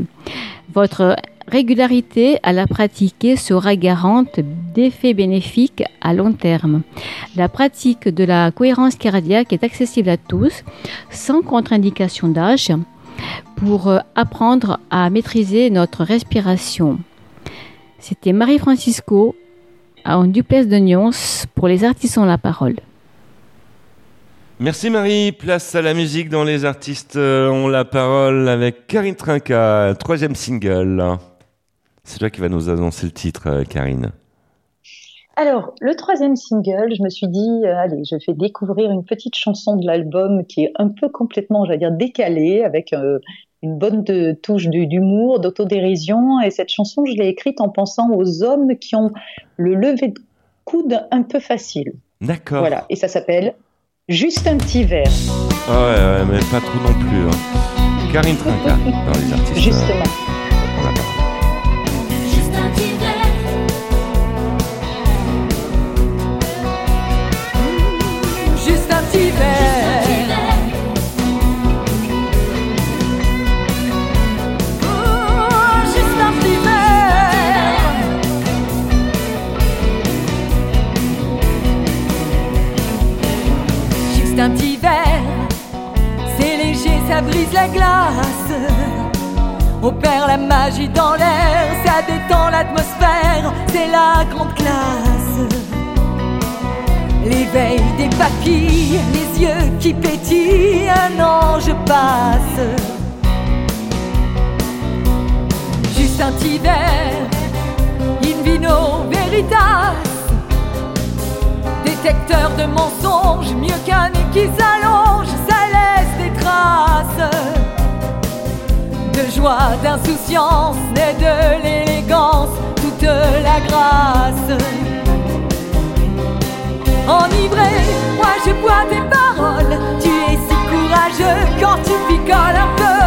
Votre régularité à la pratiquer sera garante d'effets bénéfiques à long terme. La pratique de la cohérence cardiaque est accessible à tous, sans contre-indication d'âge, pour apprendre à maîtriser notre respiration. C'était Marie Francisco en duplex de Nyons pour les artistes ont la parole. Merci Marie. Place à la musique dans Les artistes ont la parole avec Karine Trinca, troisième single. C'est toi qui vas nous annoncer le titre, euh, Karine. Alors, le troisième single, je me suis dit, euh, allez, je fais découvrir une petite chanson de l'album qui est un peu complètement, j'allais dire, décalée, avec euh, une bonne de, touche d'humour, d'autodérision. Et cette chanson, je l'ai écrite en pensant aux hommes qui ont le lever de coude un peu facile. D'accord. Voilà, et ça s'appelle Juste un petit verre. Ah ouais, ouais, mais pas trop non plus. hein. Karine Trinca dans Les artistes. Justement. Brise la glace. Opère la magie dans l'air, ça détend l'atmosphère, c'est la grande classe. L'éveil des papilles, les yeux qui pétillent, un ange passe. Juste un petit in vino veritas. Détecteur de mensonges, mieux qu'un nez qui s'allonge, de joie, d'insouciance, et de l'élégance, toute la grâce. Enivré, moi je bois tes paroles, tu es si courageux quand tu picoles un peu.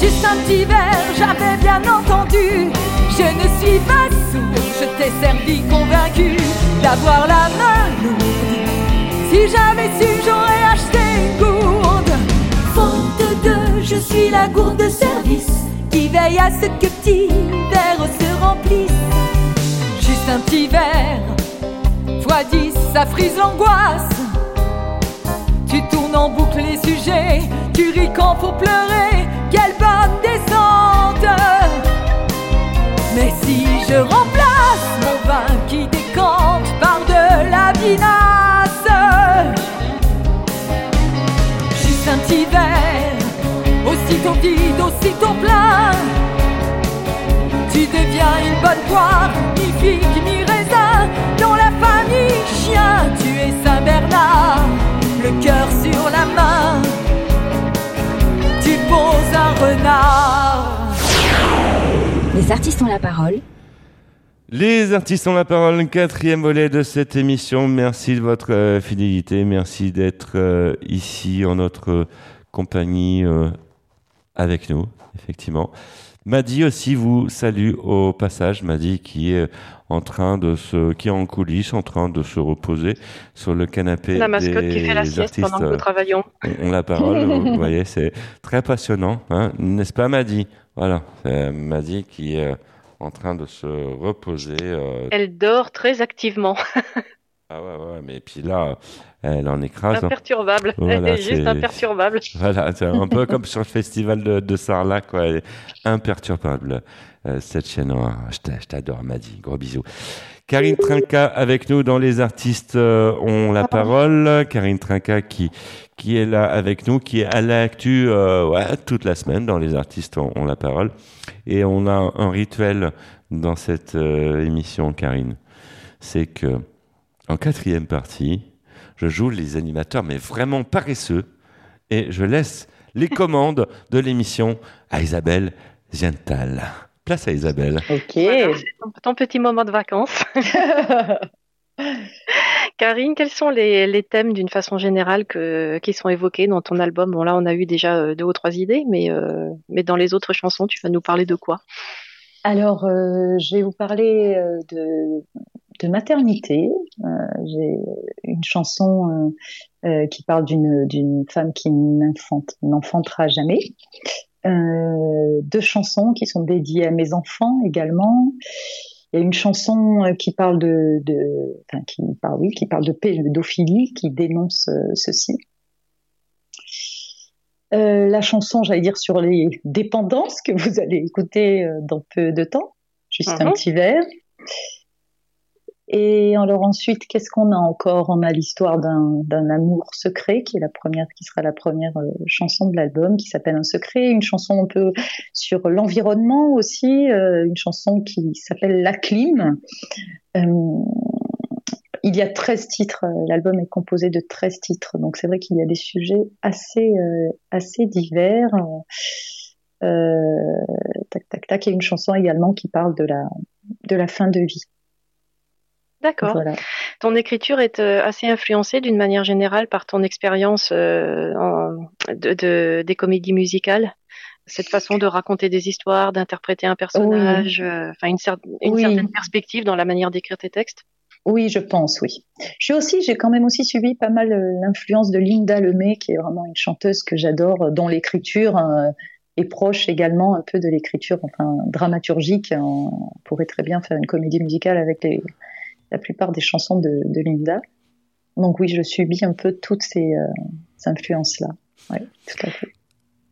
Juste un petit verre, j'avais bien entendu, je ne suis pas sourd, je t'ai servi convaincu d'avoir la main lourde. Si j'avais su, j'aurais acheté à ce que petit verre se remplisse. Juste un petit verre, fois dix, ça frise l'angoisse. Tu tournes en boucle les sujets, tu ris quand faut pleurer. Quelle bonne descente! Mais si je remplace mon vin qui décante par de la vinasse, juste un petit verre, aussitôt vide, aussitôt plein. Deviens une bonne poire, ni figue, ni raisin. Dans la famille chien, tu es Saint-Bernard, le cœur sur la main. Tu poses un renard. Les artistes ont la parole. Les artistes ont la parole, quatrième volet de cette émission. Merci de votre euh, fidélité, merci d'être euh, ici en notre compagnie euh, avec nous, effectivement. Madi aussi vous salue au passage. Madi qui est en train de se, qui est en coulisses, en train de se reposer sur le canapé. La mascotte des qui fait la sieste pendant que nous travaillons. On la parole, vous voyez, c'est très passionnant, hein, n'est-ce pas, Madi? Voilà, c'est Madi qui est euh, en train de se reposer. euh, Elle dort très activement. ah ouais, ouais, mais puis là, elle en écrase. hein. imperturbable. Voilà, Elle est juste imperturbable. Voilà, c'est un peu comme sur le festival de, de Sarlat, quoi. Elle est imperturbable, euh, cette chaîne. Oh, je t'a- je t'adore, Madi. Gros bisous. Karine Trinca avec nous dans Les artistes euh, ont la parole. Karine Trinca qui, qui est là avec nous, qui est à l'actu euh, ouais, toute la semaine dans Les artistes ont, ont la parole. Et on a un rituel dans cette euh, émission, Karine. C'est que en quatrième partie, je joue les animateurs, mais vraiment paresseux, et je laisse les commandes de l'émission à Isabelle Ziental. Place à Isabelle. Ok. Voilà, ton, ton petit moment de vacances. Karine, quels sont les, les thèmes d'une façon générale que, qui sont évoqués dans ton album? Bon, là, on a eu déjà euh, deux ou trois idées, mais, euh, mais dans les autres chansons, tu vas nous parler de quoi? Alors, euh, je vais vous parler de, de maternité. Euh, J'ai une chanson euh, euh, qui parle d'une d'une femme qui n'enfante- n'enfantera jamais. Deux chansons qui sont dédiées à mes enfants également. Il y a une chanson qui parle de, de enfin qui parle oui, qui parle de pédophilie, qui dénonce ceci. Euh, la chanson, j'allais dire, sur les dépendances que vous allez écouter euh, dans peu de temps, juste un Mhm. petit verre. Et alors ensuite, qu'est-ce qu'on a encore? On a l'histoire d'un amour secret, qui est la première, qui sera la première euh, chanson de l'album, qui s'appelle Un secret. Une chanson un peu sur l'environnement aussi, euh, une chanson qui s'appelle La clim. Euh, il y a 13 titres, l'album est composé de 13 titres, donc c'est vrai qu'il y a des sujets assez, assez divers. Tac, tac, tac, et une chanson également qui parle de la, de la fin de vie. D'accord. Voilà. Ton écriture est euh, assez influencée d'une manière générale par ton expérience euh, de, de- des comédies musicales? Cette façon de raconter des histoires, d'interpréter un personnage, euh, une, cer- une Oui. certaine perspective dans la manière d'écrire tes textes? Oui, je pense, oui. Je suis aussi, j'ai quand même aussi suivi pas mal l'influence de Linda Lemay, qui est vraiment une chanteuse que j'adore, dont l'écriture euh, est proche également un peu de l'écriture, enfin dramaturgique. On pourrait très bien faire une comédie musicale avec les, la plupart des chansons de, de Linda. Donc oui, je subis un peu toutes ces, euh, ces influences-là. Oui, tout à fait.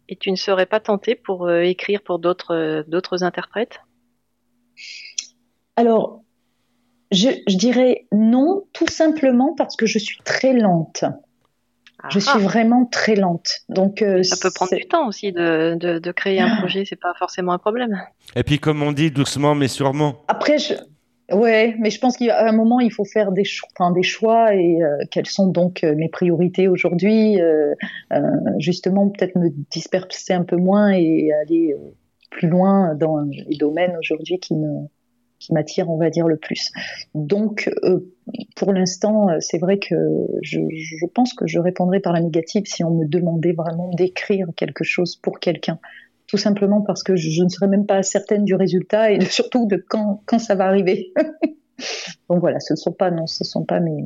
Et tu ne serais pas tenté pour euh, écrire pour d'autres euh, d'autres interprètes? Alors, je, je dirais non, tout simplement parce que je suis très lente. Je suis vraiment très lente. Donc, euh, Ça peut prendre du temps aussi de, de, de créer un projet, c'est pas forcément un problème. Et puis, comme on dit, doucement mais sûrement. Après, je... ouais, mais je pense qu'à un moment, il faut faire des, choix et euh, quelles sont donc euh, mes priorités aujourd'hui. euh, justement, peut-être me disperser un peu moins et aller plus loin dans les domaines aujourd'hui qui me m'attirent, on va dire, le plus. Donc, pour l'instant, c'est vrai que je pense que je répondrais par la négative si on me demandait vraiment d'écrire quelque chose pour quelqu'un tout simplement parce que je, je ne serais même pas certaine du résultat et de- surtout de quand, quand ça va arriver. Donc voilà, ce ne sont pas, non, ce sont pas mes,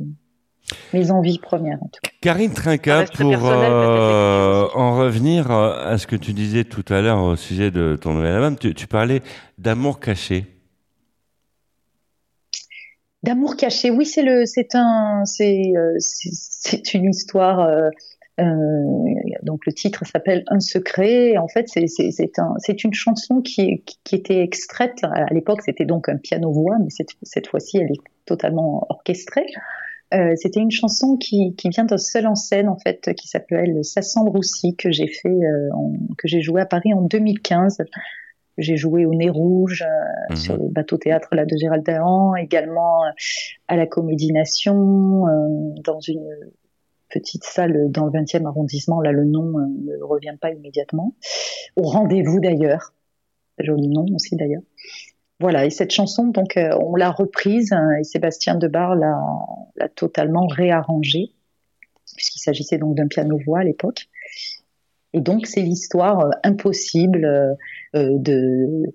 mes envies premières en tout cas. Karine Trinca, pour euh, en revenir à ce que tu disais tout à l'heure au sujet de ton nouvel album, tu, tu parlais d'amour caché. D'amour caché, oui, c'est le, c'est un, c'est, euh, c'est c'est une histoire. euh, euh, donc le titre s'appelle Un secret. En fait, c'est c'est c'est un, c'est une chanson qui, était extraite. À l'époque, c'était donc un piano voix, mais cette, cette fois-ci, elle est totalement orchestrée. Euh, c'était une chanson qui, qui vient d'un seul en scène en fait, qui s'appelle Sassan Roussi que j'ai fait, euh, en- que j'ai joué à Paris en 2015. J'ai joué au Nez Rouge, euh, sur le bateau théâtre là de Gérald Dahan, également à la Comédie Nation, dans une petite salle dans le 20e arrondissement. Là, le nom euh, ne revient pas immédiatement. Au rendez-vous d'ailleurs, joli nom aussi d'ailleurs. Voilà, et cette chanson, donc, euh, on l'a reprise hein, et Sébastien Debar l'a totalement réarrangée, puisqu'il s'agissait donc d'un piano-voix à l'époque. Et donc c'est l'histoire euh, impossible de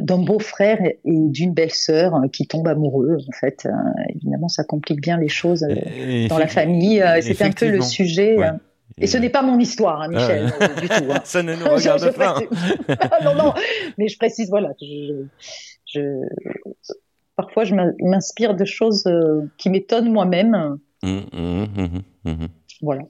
d'un beau-frère et d'une belle-sœur euh, qui tombent amoureux. En fait, Euh, évidemment, ça complique bien les choses euh, Et- dans la famille. Euh, C'était un peu le sujet. Ouais. euh, Et ce n'est pas mon histoire, hein, Michel, Ah. euh, du tout. hein. Ça ne nous regarde je pas. précise. non, non, mais je précise, voilà, je, je- parfois je m'in- m'inspire de choses qui m'étonnent moi-même. Hum, hum, hum. Voilà.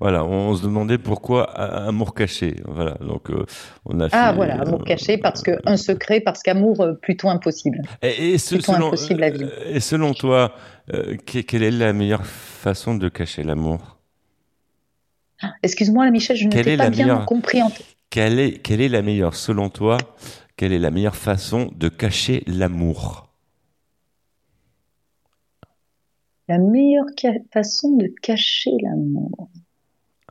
Voilà, on se demandait pourquoi amour caché. Voilà, donc euh, on a Ah fait, voilà, amour euh, caché parce que un secret, parce qu'amour euh, plutôt impossible. Et, et ce- plutôt selon, impossible à vivre. et selon toi, euh, que- quelle est la meilleure façon de cacher l'amour? Excuse-moi, Michel, je ne t'ai pas bien meilleure- compris. En... quelle est, quelle est la meilleure, selon toi, quelle est la meilleure façon de cacher l'amour? La meilleure ca- façon de cacher l'amour.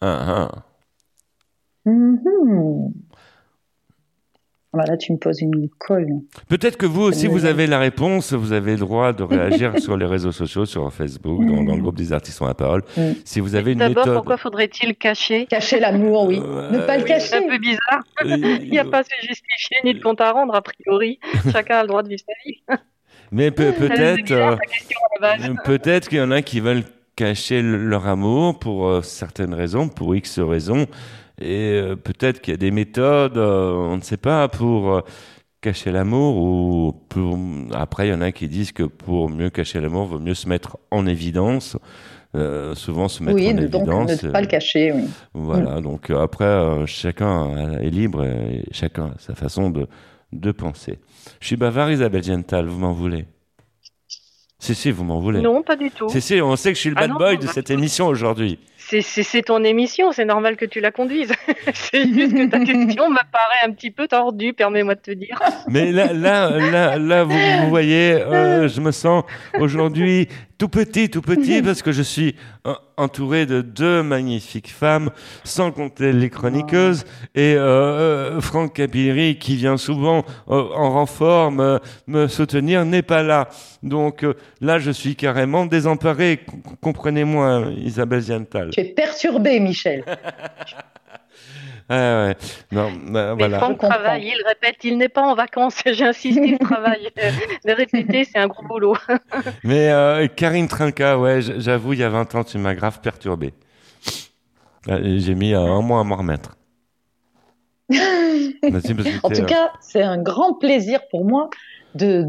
Ah, ah. Mhm. Voilà, tu me poses une colle. Peut-être que vous aussi, Euh, vous avez la réponse, vous avez le droit de réagir sur les réseaux sociaux, sur Facebook, dans, dans le groupe des artistes ont la parole. Si vous avez une D'abord, méthode... pourquoi faudrait-il cacher? Cacher l'amour, oui. ne pas le C'est cacher. un peu bizarre. Il n'y a pas à se justifier ni de compte à rendre, a priori. Chacun a le droit de vivre sa vie. Mais peut-être, euh, base. peut-être qu'il y en a qui veulent cacher le- leur amour pour euh, certaines raisons, pour X raisons, et euh, peut-être qu'il y a des méthodes, euh, on ne sait pas, pour euh, cacher l'amour ou pour... après il y en a qui disent que pour mieux cacher l'amour, vaut mieux se mettre en évidence. Euh, souvent se mettre Oui, en donc évidence. ne pas le cacher, oui. Voilà, donc euh, après, euh, chacun est libre et chacun a sa façon de, de penser. Je suis bavard, Isabelle Gental, vous m'en voulez? Si, si, vous m'en voulez. Non, pas du tout. Si, si, on sait que je suis le Ah bad non, boy de cette émission aujourd'hui. C'est- ton émission, c'est normal que tu la conduises. c'est juste que ta question me paraît un petit peu tordue, permets-moi de te dire. Mais là, là, là, là vous, vous voyez, euh, je me sens aujourd'hui tout petit, tout petit, parce que je suis entouré de deux magnifiques femmes, sans compter les chroniqueuses, et euh, euh, Franck Capilleri, qui vient souvent euh, en renfort me, me soutenir, n'est pas là. Donc euh, là, je suis carrément désemparé. Comprenez-moi, Isabelle Ziantal. Tu es perturbé, Michel. Ah ouais. Non, bah, Mais voilà. Franck travaille, il répète, il n'est pas en vacances, j'insiste, il travaille. Euh, De répéter, c'est un gros boulot. Mais euh, Karine Trinca, ouais, j'avoue, il y a 20 ans, tu m'as grave perturbé. Euh, J'ai mis euh, un mois à m'en remettre. Bah, en tout euh, cas, c'est un grand plaisir pour moi de,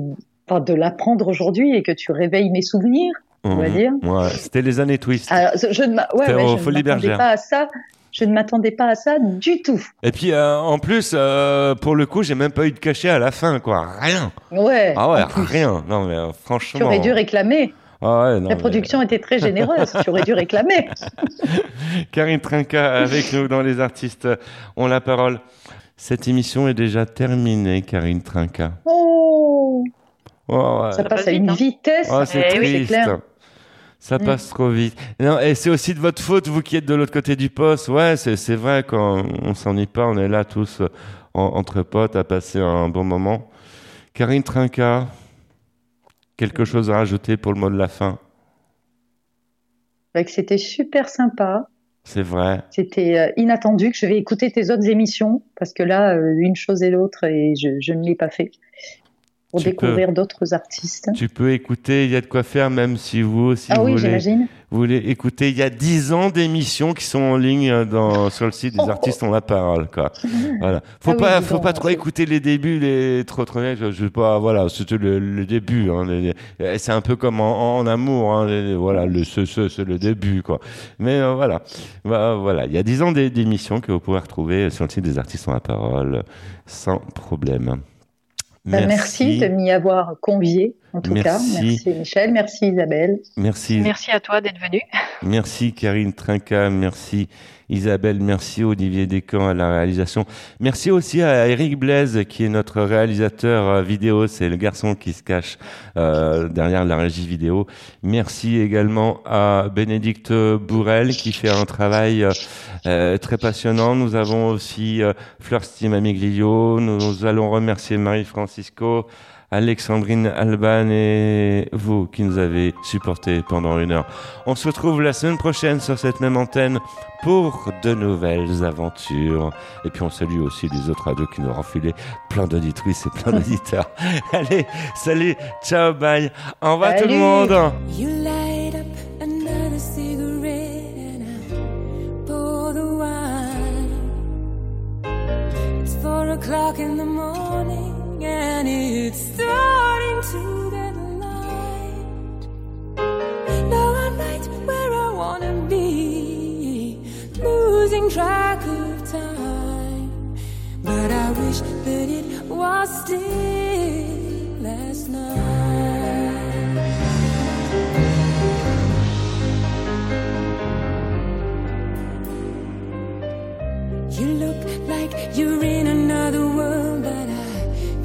de l'apprendre aujourd'hui et que tu réveilles mes souvenirs, on va mhm. dire. Ouais, c'était les années twist. Alors, je ne ouais, m'attendais Bergères. pas à ça. Je ne m'attendais pas à ça du tout. Et puis, euh, en plus, euh, pour le coup, j'ai même pas eu de cachet à la fin, quoi. Rien. Ouais. Ah ouais, rien. Non, mais euh, franchement. Tu aurais dû réclamer. Ah ouais, non, La mais- production était très généreuse. tu aurais dû réclamer. Karine Trinca avec nous dans Les Artistes ont la parole. Cette émission est déjà terminée, Karine Trinca. Oh, Oh, ouais. ça passe à une vitesse. Oh, c'est Eh oui, c'est triste. clair. Ça Mm. passe trop vite. Non, et c'est aussi de votre faute, vous qui êtes de l'autre côté du poste. Ouais, c'est, vrai, quand on s'ennuie pas, on est là tous en- entre potes à passer un bon moment. Karine Trinca, quelque chose à rajouter pour le mot de la fin? Que C'était super sympa. C'est vrai. C'était euh, inattendu que je vais écouter tes autres émissions parce que là, euh, une chose et l'autre, et je, je ne l'ai pas fait pour Tu découvrir d'autres artistes. Tu peux écouter, il y a de quoi faire, même si vous aussi Ah vous oui, voulez, vous voulez écouter. Il y a dix ans d'émissions qui sont en ligne euh, dans, sur le site des artistes ont la parole, quoi. Voilà. Faut Oh. Ah pas, dis faut pas trop écouter les débuts, les trop. Je, je sais pas, voilà, c'était le, le début. Hein, les- c'est un peu comme en, en amour, hein, les- voilà, le ce, ce, c'est le début, quoi. Mais euh, voilà, Bah, voilà, il y a dix ans d'é- d'émissions que vous pouvez retrouver sur le site des artistes ont la parole, sans problème. Bah, merci. de m'y avoir convié, en tout cas. Merci. Merci Michel, merci Isabelle. Merci. Merci à toi d'être venu. Merci Karine Trinca, merci Isabelle, merci Olivier Descamps à la réalisation. Merci aussi à Eric Blaise qui est notre réalisateur euh, vidéo, c'est le garçon qui se cache euh, derrière la régie vidéo. Merci également à Bénédicte Bourrel qui fait un travail euh, euh, très passionnant. Nous avons aussi euh, Fleur Stimamiglio, nous allons remercier Marie Francisco, Alexandrine Alban et vous qui nous avez supportés pendant une heure. On se retrouve la semaine prochaine sur cette même antenne pour de nouvelles aventures. Et puis on salue aussi les autres radios qui nous ont refilé plein d'auditrices et plein d'auditeurs. Allez, salut, ciao, bye. Au revoir tout le monde. You light up another cigarette and I pour the wine. It's four o'clock in the morning and it's starting to get light. Now I'm right where I wanna be, losing track of time. But I wish that it was still last night. You look like you're in another world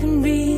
can be